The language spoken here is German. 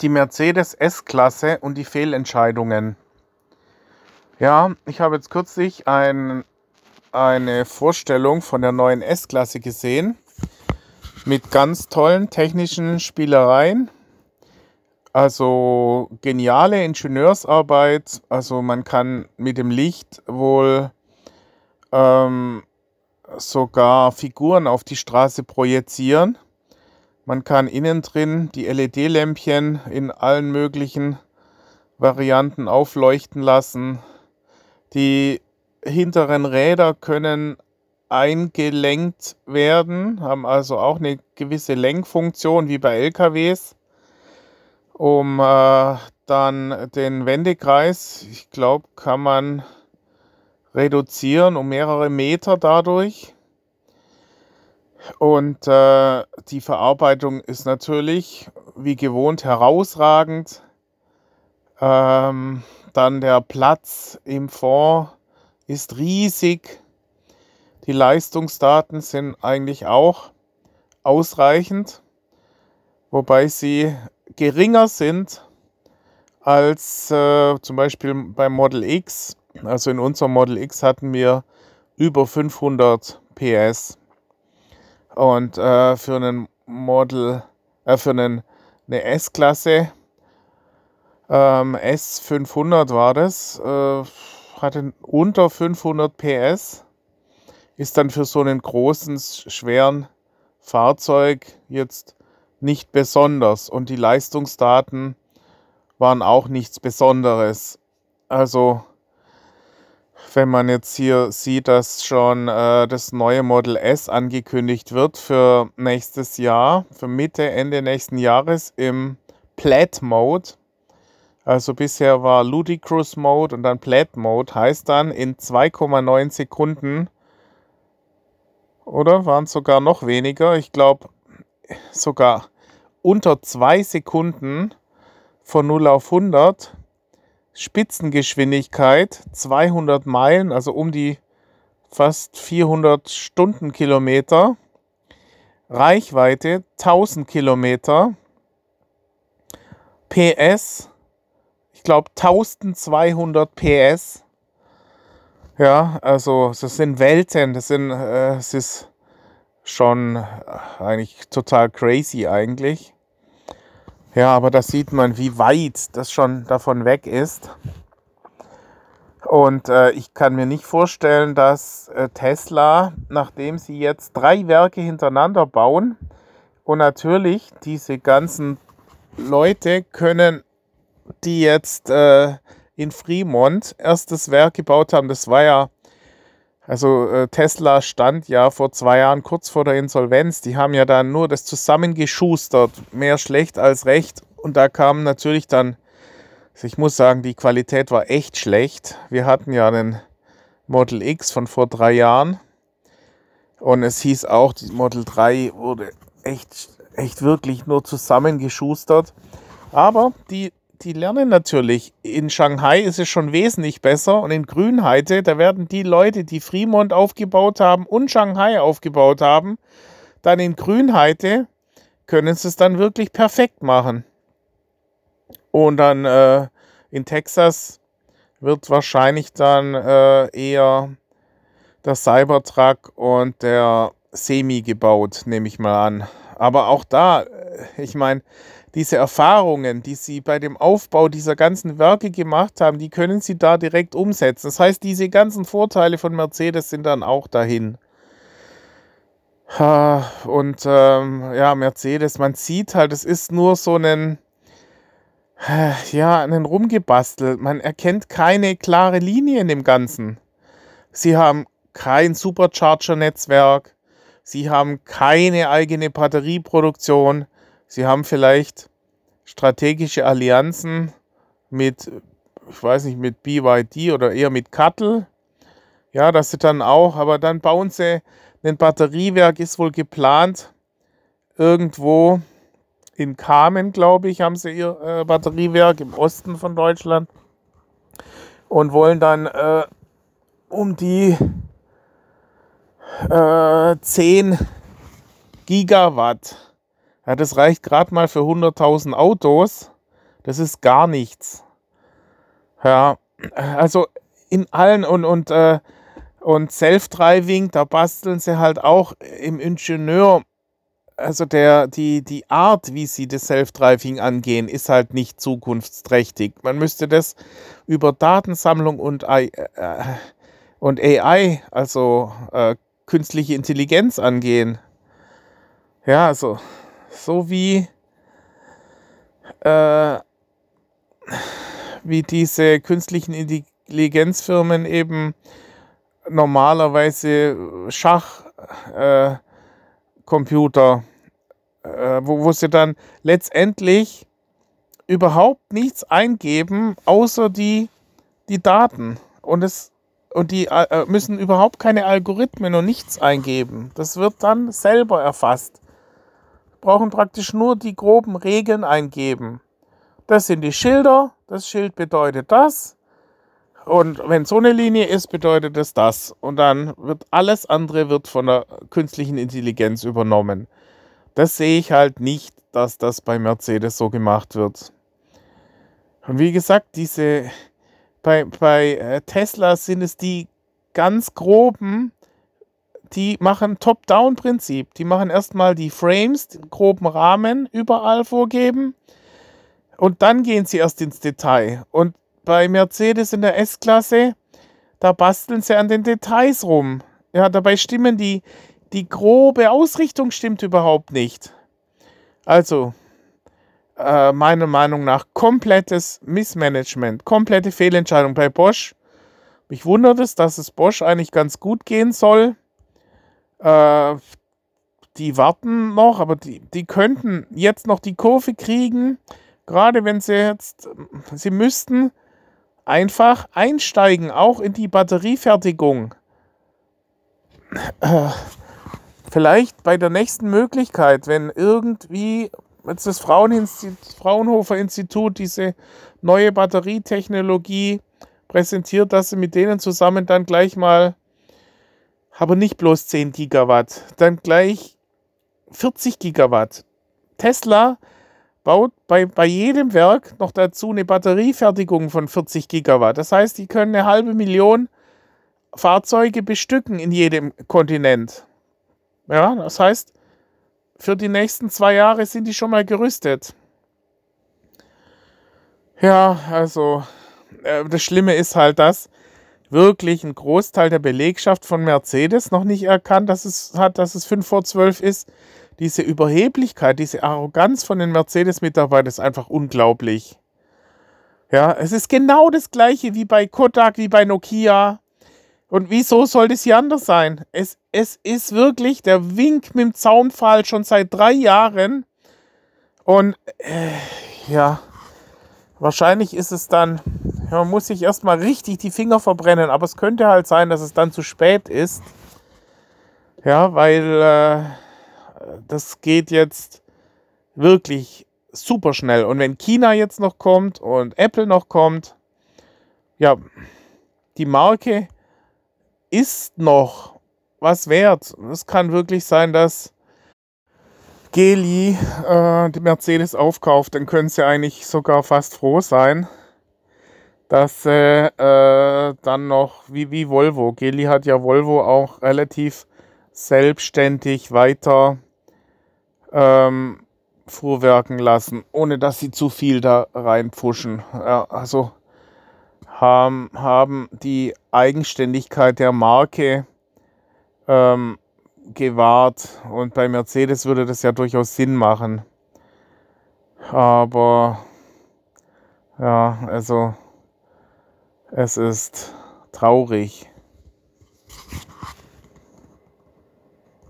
die Mercedes S-Klasse und die Fehlentscheidungen. Ja, ich habe jetzt kürzlich ein, eine Vorstellung von der neuen S-Klasse gesehen mit ganz tollen technischen Spielereien. Also geniale Ingenieursarbeit. Also man kann mit dem Licht wohl ähm, sogar Figuren auf die Straße projizieren. Man kann innen drin die LED-Lämpchen in allen möglichen Varianten aufleuchten lassen. Die hinteren Räder können eingelenkt werden, haben also auch eine gewisse Lenkfunktion wie bei LKWs, um äh, dann den Wendekreis, ich glaube, kann man reduzieren um mehrere Meter dadurch. Und äh, die Verarbeitung ist natürlich wie gewohnt herausragend. Ähm, dann der Platz im Fond ist riesig. Die Leistungsdaten sind eigentlich auch ausreichend, wobei sie geringer sind als äh, zum Beispiel beim Model X. Also in unserem Model X hatten wir über 500 PS. Und äh, für einen Model, äh, für einen, eine S-Klasse, ähm, S500 war das, äh, hatte unter 500 PS, ist dann für so einen großen, schweren Fahrzeug jetzt nicht besonders. Und die Leistungsdaten waren auch nichts Besonderes. Also wenn man jetzt hier sieht, dass schon äh, das neue Model S angekündigt wird für nächstes Jahr, für Mitte, Ende nächsten Jahres im Plaid Mode. Also bisher war Ludicrous Mode und dann Plaid Mode, heißt dann in 2,9 Sekunden oder? Waren es sogar noch weniger, ich glaube sogar unter 2 Sekunden von 0 auf 100 Spitzengeschwindigkeit 200 Meilen, also um die fast 400 Stundenkilometer. Reichweite 1000 Kilometer. PS, ich glaube 1200 PS. Ja, also das sind Welten, das sind, äh, es ist schon äh, eigentlich total crazy eigentlich. Ja, aber da sieht man, wie weit das schon davon weg ist. Und äh, ich kann mir nicht vorstellen, dass äh, Tesla, nachdem sie jetzt drei Werke hintereinander bauen und natürlich diese ganzen Leute können, die jetzt äh, in Fremont erstes Werk gebaut haben, das war ja also äh, Tesla stand ja vor zwei Jahren kurz vor der Insolvenz. Die haben ja dann nur das zusammengeschustert, mehr schlecht als recht. Und da kam natürlich dann, also ich muss sagen, die Qualität war echt schlecht. Wir hatten ja einen Model X von vor drei Jahren. Und es hieß auch, die Model 3 wurde echt, echt wirklich nur zusammengeschustert. Aber die die lernen natürlich. In Shanghai ist es schon wesentlich besser und in Grünheide, da werden die Leute, die Fremont aufgebaut haben und Shanghai aufgebaut haben, dann in Grünheide können sie es dann wirklich perfekt machen. Und dann äh, in Texas wird wahrscheinlich dann äh, eher der Cybertruck und der Semi gebaut, nehme ich mal an. Aber auch da, äh, ich meine, diese Erfahrungen, die Sie bei dem Aufbau dieser ganzen Werke gemacht haben, die können Sie da direkt umsetzen. Das heißt, diese ganzen Vorteile von Mercedes sind dann auch dahin. Und ähm, ja, Mercedes, man sieht halt, es ist nur so ein, ja, einen rumgebastelt. Man erkennt keine klare Linie in dem Ganzen. Sie haben kein Supercharger-Netzwerk. Sie haben keine eigene Batterieproduktion. Sie haben vielleicht strategische Allianzen mit, ich weiß nicht, mit BYD oder eher mit Cuttle. Ja, dass sie dann auch, aber dann bauen sie, ein Batteriewerk ist wohl geplant, irgendwo in Kamen, glaube ich, haben sie ihr äh, Batteriewerk im Osten von Deutschland und wollen dann äh, um die äh, 10 Gigawatt ja, das reicht gerade mal für 100.000 Autos. Das ist gar nichts. Ja, also in allen und, und, äh, und Self-Driving, da basteln sie halt auch im Ingenieur, also der, die, die Art, wie sie das Self-Driving angehen, ist halt nicht zukunftsträchtig. Man müsste das über Datensammlung und, äh, und AI, also äh, künstliche Intelligenz angehen. Ja, also so wie äh, wie diese künstlichen Intelligenzfirmen eben normalerweise Schachcomputer, äh, äh, wo, wo sie dann letztendlich überhaupt nichts eingeben, außer die, die Daten. Und, es, und die äh, müssen überhaupt keine Algorithmen und nichts eingeben. Das wird dann selber erfasst. Brauchen praktisch nur die groben Regeln eingeben. Das sind die Schilder. Das Schild bedeutet das. Und wenn so eine Linie ist, bedeutet es das. Und dann wird alles andere wird von der künstlichen Intelligenz übernommen. Das sehe ich halt nicht, dass das bei Mercedes so gemacht wird. Und wie gesagt, diese bei, bei äh, Tesla sind es die ganz groben, die machen Top-Down-Prinzip. Die machen erstmal die Frames, den groben Rahmen überall vorgeben und dann gehen sie erst ins Detail. Und bei Mercedes in der S-Klasse, da basteln sie an den Details rum. Ja, dabei stimmen die, die grobe Ausrichtung stimmt überhaupt nicht. Also, äh, meiner Meinung nach komplettes Missmanagement, komplette Fehlentscheidung bei Bosch. Mich wundert es, dass es Bosch eigentlich ganz gut gehen soll. Äh, die warten noch, aber die, die könnten jetzt noch die Kurve kriegen gerade wenn sie jetzt, sie müssten einfach einsteigen, auch in die Batteriefertigung. Vielleicht bei der nächsten Möglichkeit, wenn irgendwie jetzt das Fraunhofer Institut diese neue Batterietechnologie präsentiert, dass sie mit denen zusammen dann gleich mal, aber nicht bloß 10 Gigawatt, dann gleich 40 Gigawatt. Tesla baut bei, bei jedem Werk noch dazu eine Batteriefertigung von 40 Gigawatt. Das heißt, die können eine halbe Million Fahrzeuge bestücken in jedem Kontinent. Ja, das heißt, für die nächsten zwei Jahre sind die schon mal gerüstet. Ja, also äh, das Schlimme ist halt, dass wirklich ein Großteil der Belegschaft von Mercedes noch nicht erkannt, dass es hat, dass es 5 vor 12 ist diese Überheblichkeit, diese Arroganz von den Mercedes-Mitarbeitern ist einfach unglaublich. Ja, es ist genau das gleiche wie bei Kodak, wie bei Nokia. Und wieso sollte es hier anders sein? Es, es ist wirklich der Wink mit dem Zaunpfahl schon seit drei Jahren. Und äh, ja, wahrscheinlich ist es dann, man muss sich erstmal richtig die Finger verbrennen, aber es könnte halt sein, dass es dann zu spät ist. Ja, weil äh, das geht jetzt wirklich super schnell. Und wenn China jetzt noch kommt und Apple noch kommt, ja, die Marke ist noch was wert. Es kann wirklich sein, dass Geli äh, die Mercedes aufkauft. Dann können sie eigentlich sogar fast froh sein, dass äh, dann noch, wie, wie Volvo, Geli hat ja Volvo auch relativ selbstständig weiter ähm, fuhrwerken lassen, ohne dass sie zu viel da reinpfuschen. Ja, also haben, haben die Eigenständigkeit der Marke ähm, gewahrt und bei Mercedes würde das ja durchaus Sinn machen. Aber ja, also es ist traurig.